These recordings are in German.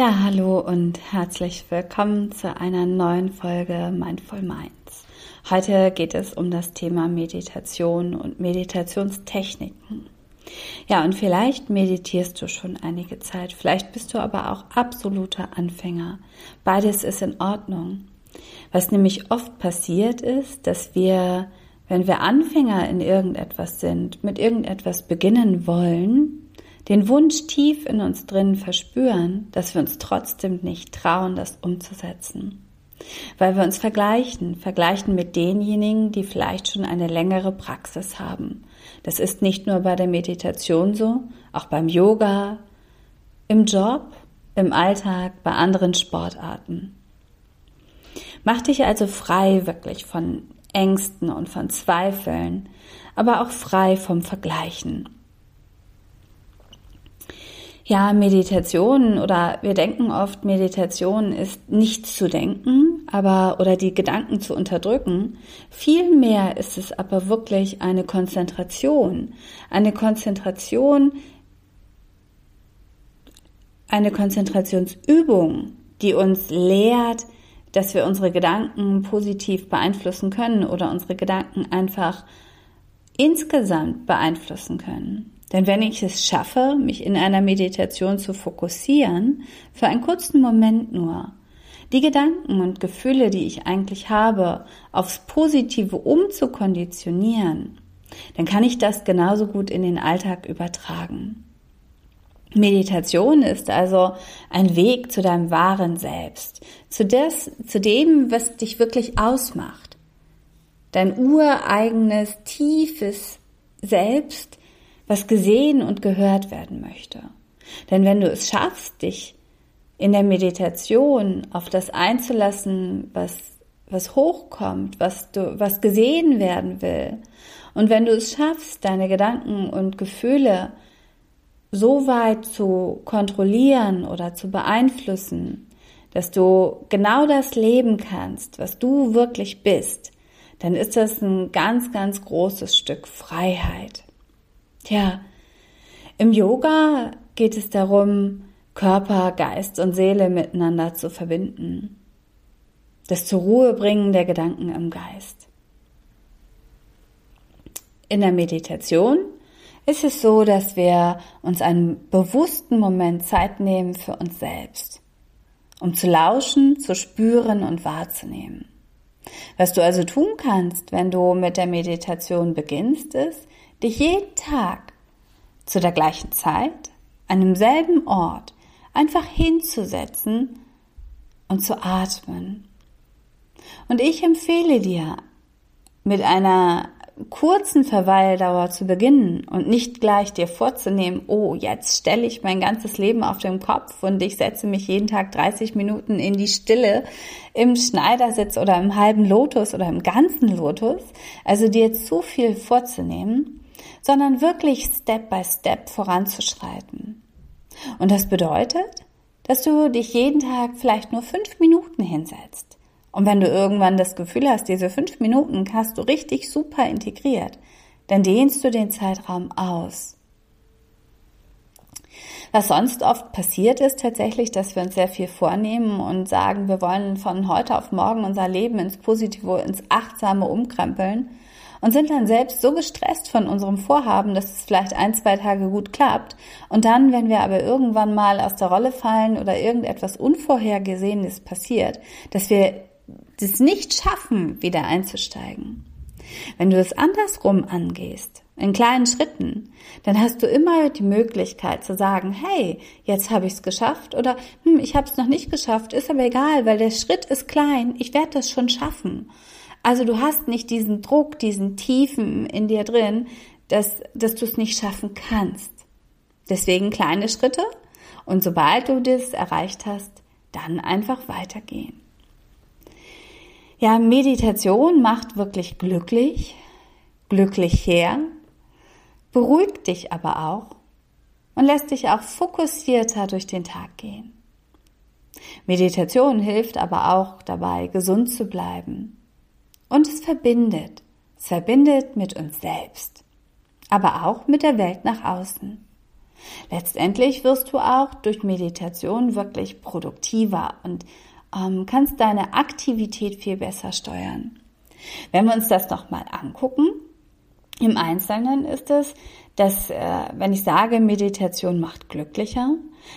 Ja, hallo und herzlich willkommen zu einer neuen Folge Mindful Minds. Heute geht es um das Thema Meditation und Meditationstechniken. Ja, und vielleicht meditierst du schon einige Zeit, vielleicht bist du aber auch absoluter Anfänger. Beides ist in Ordnung. Was nämlich oft passiert ist, dass wir, wenn wir Anfänger in irgendetwas sind, mit irgendetwas beginnen wollen, den Wunsch tief in uns drin verspüren, dass wir uns trotzdem nicht trauen, das umzusetzen. Weil wir uns vergleichen, vergleichen mit denjenigen, die vielleicht schon eine längere Praxis haben. Das ist nicht nur bei der Meditation so, auch beim Yoga, im Job, im Alltag, bei anderen Sportarten. Mach dich also frei wirklich von Ängsten und von Zweifeln, aber auch frei vom Vergleichen. Ja, Meditation oder wir denken oft, Meditation ist nichts zu denken, aber oder die Gedanken zu unterdrücken. Vielmehr ist es aber wirklich eine Konzentration, eine Konzentration, eine Konzentrationsübung, die uns lehrt, dass wir unsere Gedanken positiv beeinflussen können oder unsere Gedanken einfach insgesamt beeinflussen können. Denn wenn ich es schaffe, mich in einer Meditation zu fokussieren, für einen kurzen Moment nur, die Gedanken und Gefühle, die ich eigentlich habe, aufs Positive umzukonditionieren, dann kann ich das genauso gut in den Alltag übertragen. Meditation ist also ein Weg zu deinem wahren Selbst, zu, des, zu dem, was dich wirklich ausmacht. Dein ureigenes, tiefes Selbst, was gesehen und gehört werden möchte. Denn wenn du es schaffst, dich in der Meditation auf das einzulassen, was, was hochkommt, was du, was gesehen werden will, und wenn du es schaffst, deine Gedanken und Gefühle so weit zu kontrollieren oder zu beeinflussen, dass du genau das leben kannst, was du wirklich bist, dann ist das ein ganz, ganz großes Stück Freiheit. Tja, im Yoga geht es darum, Körper, Geist und Seele miteinander zu verbinden. Das zur Ruhe bringen der Gedanken im Geist. In der Meditation ist es so, dass wir uns einen bewussten Moment Zeit nehmen für uns selbst, um zu lauschen, zu spüren und wahrzunehmen. Was du also tun kannst, wenn du mit der Meditation beginnst, ist, dich jeden Tag zu der gleichen Zeit, an demselben Ort, einfach hinzusetzen und zu atmen. Und ich empfehle dir, mit einer kurzen Verweildauer zu beginnen und nicht gleich dir vorzunehmen, oh, jetzt stelle ich mein ganzes Leben auf den Kopf und ich setze mich jeden Tag 30 Minuten in die Stille im Schneidersitz oder im halben Lotus oder im ganzen Lotus. Also dir zu viel vorzunehmen, sondern wirklich Step by Step voranzuschreiten. Und das bedeutet, dass du dich jeden Tag vielleicht nur fünf Minuten hinsetzt. Und wenn du irgendwann das Gefühl hast, diese fünf Minuten hast du richtig super integriert, dann dehnst du den Zeitraum aus. Was sonst oft passiert ist tatsächlich, dass wir uns sehr viel vornehmen und sagen, wir wollen von heute auf morgen unser Leben ins Positive, ins Achtsame umkrempeln und sind dann selbst so gestresst von unserem Vorhaben, dass es vielleicht ein, zwei Tage gut klappt. Und dann, wenn wir aber irgendwann mal aus der Rolle fallen oder irgendetwas Unvorhergesehenes passiert, dass wir das nicht schaffen, wieder einzusteigen. Wenn du es andersrum angehst, in kleinen Schritten, dann hast du immer die Möglichkeit zu sagen, hey, jetzt habe ich es geschafft oder hm, ich habe es noch nicht geschafft, ist aber egal, weil der Schritt ist klein, ich werde das schon schaffen. Also du hast nicht diesen Druck, diesen Tiefen in dir drin, dass, dass du es nicht schaffen kannst. Deswegen kleine Schritte und sobald du das erreicht hast, dann einfach weitergehen. Ja, Meditation macht wirklich glücklich, glücklich her, beruhigt dich aber auch und lässt dich auch fokussierter durch den Tag gehen. Meditation hilft aber auch dabei, gesund zu bleiben. Und es verbindet. Es verbindet mit uns selbst, aber auch mit der Welt nach außen. Letztendlich wirst du auch durch Meditation wirklich produktiver und ähm, kannst deine Aktivität viel besser steuern. Wenn wir uns das nochmal angucken, im Einzelnen ist es, dass, äh, wenn ich sage, Meditation macht glücklicher,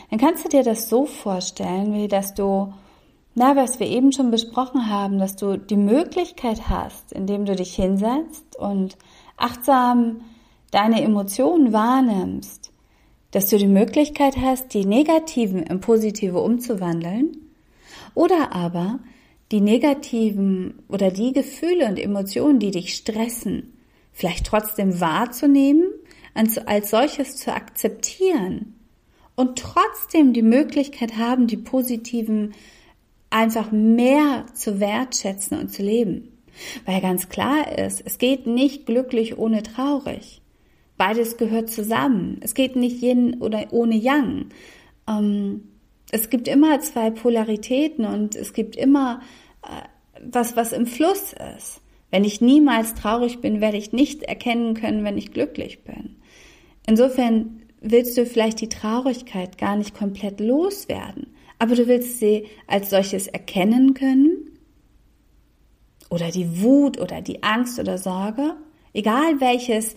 dann kannst du dir das so vorstellen, wie dass du, na, was wir eben schon besprochen haben, dass du die Möglichkeit hast, indem du dich hinsetzt und achtsam deine Emotionen wahrnimmst, dass du die Möglichkeit hast, die negativen in positive umzuwandeln oder aber die negativen oder die Gefühle und Emotionen, die dich stressen, vielleicht trotzdem wahrzunehmen, als solches zu akzeptieren und trotzdem die Möglichkeit haben, die positiven einfach mehr zu wertschätzen und zu leben. Weil ganz klar ist, es geht nicht glücklich ohne traurig. Beides gehört zusammen. Es geht nicht Yin oder ohne Yang. Ähm, es gibt immer zwei Polaritäten und es gibt immer äh, was, was im Fluss ist. Wenn ich niemals traurig bin, werde ich nicht erkennen können, wenn ich glücklich bin. Insofern willst du vielleicht die Traurigkeit gar nicht komplett loswerden, aber du willst sie als solches erkennen können oder die Wut oder die Angst oder Sorge, egal welches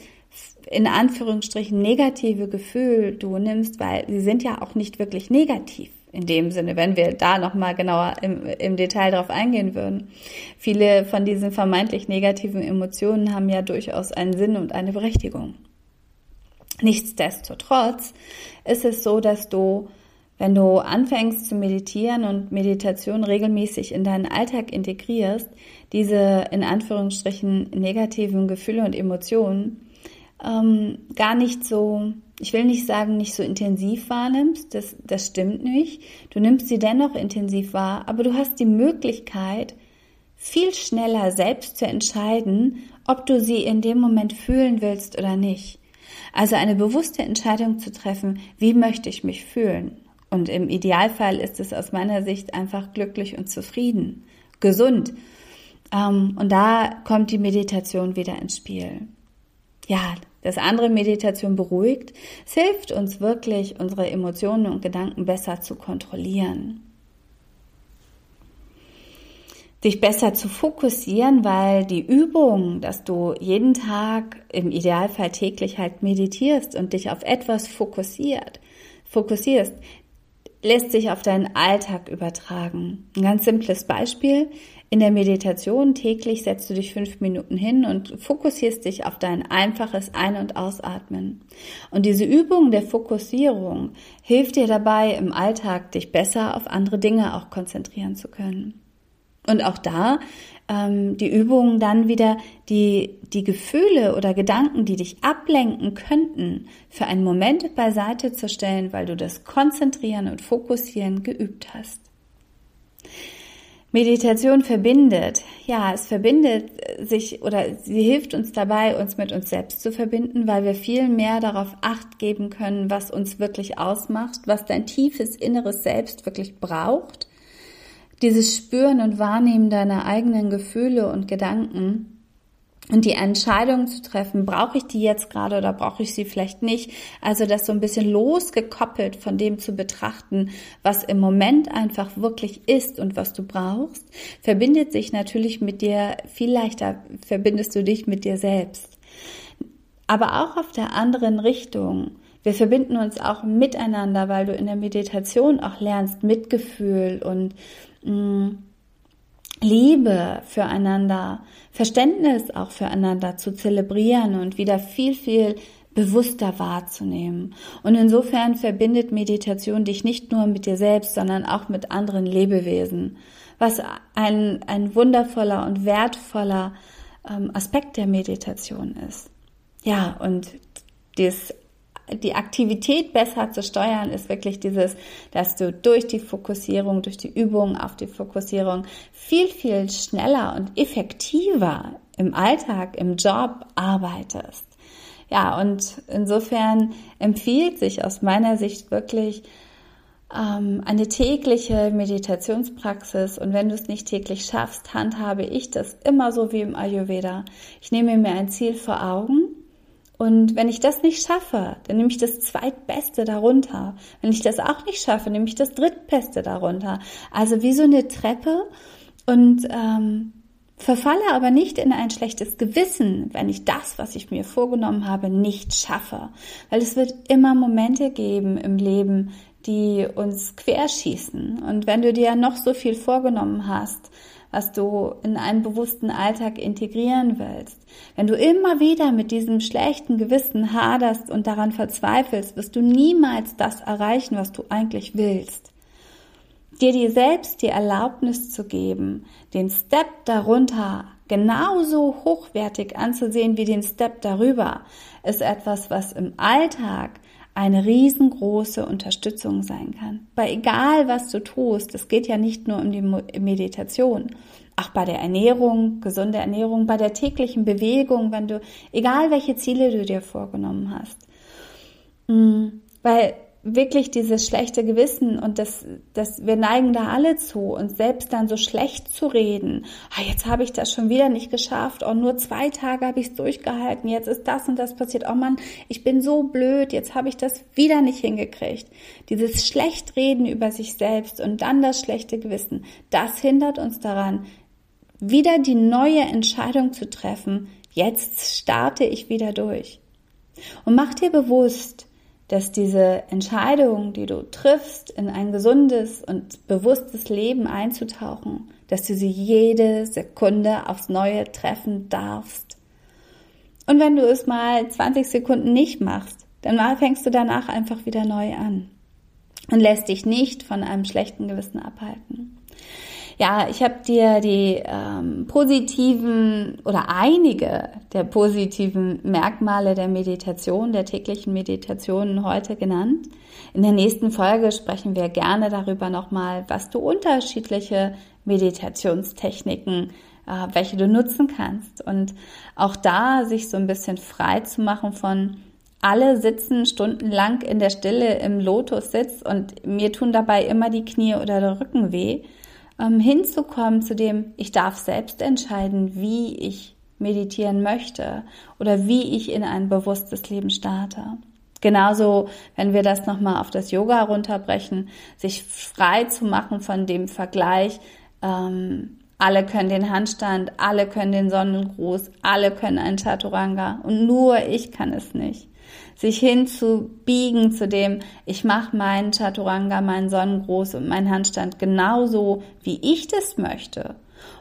in Anführungsstrichen negative Gefühl du nimmst, weil sie sind ja auch nicht wirklich negativ in dem Sinne, wenn wir da nochmal genauer im, im Detail drauf eingehen würden. Viele von diesen vermeintlich negativen Emotionen haben ja durchaus einen Sinn und eine Berechtigung. Nichtsdestotrotz ist es so, dass du, wenn du anfängst zu meditieren und Meditation regelmäßig in deinen Alltag integrierst, diese in Anführungsstrichen negativen Gefühle und Emotionen ähm, gar nicht so, ich will nicht sagen, nicht so intensiv wahrnimmst, das, das stimmt nicht. Du nimmst sie dennoch intensiv wahr, aber du hast die Möglichkeit, viel schneller selbst zu entscheiden, ob du sie in dem Moment fühlen willst oder nicht. Also eine bewusste Entscheidung zu treffen, wie möchte ich mich fühlen? Und im Idealfall ist es aus meiner Sicht einfach glücklich und zufrieden, gesund. Ähm, und da kommt die Meditation wieder ins Spiel. Ja, das andere Meditation beruhigt. Es hilft uns wirklich, unsere Emotionen und Gedanken besser zu kontrollieren dich besser zu fokussieren, weil die Übung, dass du jeden Tag, im Idealfall täglich halt meditierst und dich auf etwas fokussiert, fokussierst, lässt sich auf deinen Alltag übertragen. Ein ganz simples Beispiel. In der Meditation täglich setzt du dich fünf Minuten hin und fokussierst dich auf dein einfaches Ein- und Ausatmen. Und diese Übung der Fokussierung hilft dir dabei, im Alltag dich besser auf andere Dinge auch konzentrieren zu können. Und auch da ähm, die Übungen dann wieder die, die Gefühle oder Gedanken, die dich ablenken könnten, für einen Moment beiseite zu stellen, weil du das Konzentrieren und Fokussieren geübt hast. Meditation verbindet. Ja, es verbindet sich oder sie hilft uns dabei, uns mit uns selbst zu verbinden, weil wir viel mehr darauf acht geben können, was uns wirklich ausmacht, was dein tiefes inneres Selbst wirklich braucht dieses Spüren und Wahrnehmen deiner eigenen Gefühle und Gedanken und die Entscheidung zu treffen, brauche ich die jetzt gerade oder brauche ich sie vielleicht nicht. Also das so ein bisschen losgekoppelt von dem zu betrachten, was im Moment einfach wirklich ist und was du brauchst, verbindet sich natürlich mit dir, viel leichter verbindest du dich mit dir selbst. Aber auch auf der anderen Richtung. Wir verbinden uns auch miteinander, weil du in der Meditation auch lernst Mitgefühl und Liebe füreinander, Verständnis auch füreinander zu zelebrieren und wieder viel, viel bewusster wahrzunehmen. Und insofern verbindet Meditation dich nicht nur mit dir selbst, sondern auch mit anderen Lebewesen, was ein, ein wundervoller und wertvoller ähm, Aspekt der Meditation ist. Ja, und das die Aktivität besser zu steuern, ist wirklich dieses, dass du durch die Fokussierung, durch die Übung auf die Fokussierung viel, viel schneller und effektiver im Alltag, im Job arbeitest. Ja, und insofern empfiehlt sich aus meiner Sicht wirklich, ähm, eine tägliche Meditationspraxis und wenn du es nicht täglich schaffst, handhabe ich das immer so wie im Ayurveda. Ich nehme mir ein Ziel vor Augen und wenn ich das nicht schaffe, dann nehme ich das zweitbeste darunter. Wenn ich das auch nicht schaffe, nehme ich das drittbeste darunter. Also wie so eine Treppe und ähm, verfalle aber nicht in ein schlechtes Gewissen, wenn ich das, was ich mir vorgenommen habe, nicht schaffe. Weil es wird immer Momente geben im Leben, die uns querschießen. Und wenn du dir noch so viel vorgenommen hast, was du in einen bewussten Alltag integrieren willst, wenn du immer wieder mit diesem schlechten Gewissen haderst und daran verzweifelst, wirst du niemals das erreichen, was du eigentlich willst. Dir dir selbst die Erlaubnis zu geben, den Step darunter genauso hochwertig anzusehen wie den Step darüber, ist etwas, was im Alltag eine riesengroße Unterstützung sein kann. Bei egal, was du tust, es geht ja nicht nur um die Meditation, auch bei der Ernährung, gesunde Ernährung, bei der täglichen Bewegung, wenn du, egal welche Ziele du dir vorgenommen hast. Mm, weil wirklich dieses schlechte Gewissen und das, das, wir neigen da alle zu, uns selbst dann so schlecht zu reden. Ah, jetzt habe ich das schon wieder nicht geschafft. Oh, nur zwei Tage habe ich es durchgehalten. Jetzt ist das und das passiert. Oh Mann, ich bin so blöd. Jetzt habe ich das wieder nicht hingekriegt. Dieses Schlechtreden über sich selbst und dann das schlechte Gewissen, das hindert uns daran, wieder die neue Entscheidung zu treffen. Jetzt starte ich wieder durch. Und mach dir bewusst, dass diese Entscheidung, die du triffst, in ein gesundes und bewusstes Leben einzutauchen, dass du sie jede Sekunde aufs Neue treffen darfst. Und wenn du es mal 20 Sekunden nicht machst, dann fängst du danach einfach wieder neu an und lässt dich nicht von einem schlechten Gewissen abhalten. Ja, ich habe dir die ähm, positiven oder einige der positiven Merkmale der Meditation, der täglichen Meditationen heute genannt. In der nächsten Folge sprechen wir gerne darüber nochmal, was du unterschiedliche Meditationstechniken, äh, welche du nutzen kannst. Und auch da sich so ein bisschen frei zu machen von alle sitzen stundenlang in der Stille im Lotussitz und mir tun dabei immer die Knie oder der Rücken weh ähm, hinzukommen zu dem, ich darf selbst entscheiden, wie ich meditieren möchte oder wie ich in ein bewusstes Leben starte. Genauso, wenn wir das nochmal auf das Yoga runterbrechen, sich frei zu machen von dem Vergleich, ähm, alle können den Handstand, alle können den Sonnengruß, alle können ein Chaturanga und nur ich kann es nicht sich hinzubiegen zu dem, ich mache meinen Chaturanga, meinen Sonnengruß und meinen Handstand genauso, wie ich das möchte.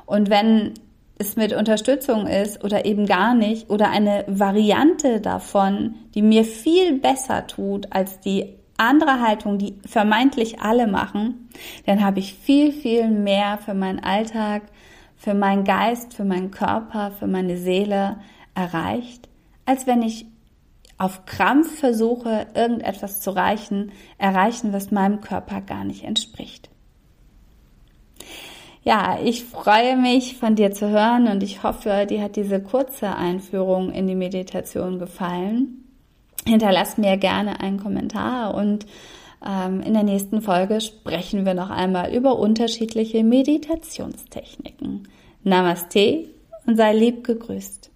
Und wenn es mit Unterstützung ist oder eben gar nicht oder eine Variante davon, die mir viel besser tut als die andere Haltung, die vermeintlich alle machen, dann habe ich viel, viel mehr für meinen Alltag, für meinen Geist, für meinen Körper, für meine Seele erreicht, als wenn ich auf Krampf versuche, irgendetwas zu reichen, erreichen, was meinem Körper gar nicht entspricht. Ja, ich freue mich von dir zu hören und ich hoffe, dir hat diese kurze Einführung in die Meditation gefallen. Hinterlass mir gerne einen Kommentar und ähm, in der nächsten Folge sprechen wir noch einmal über unterschiedliche Meditationstechniken. Namaste und sei lieb gegrüßt.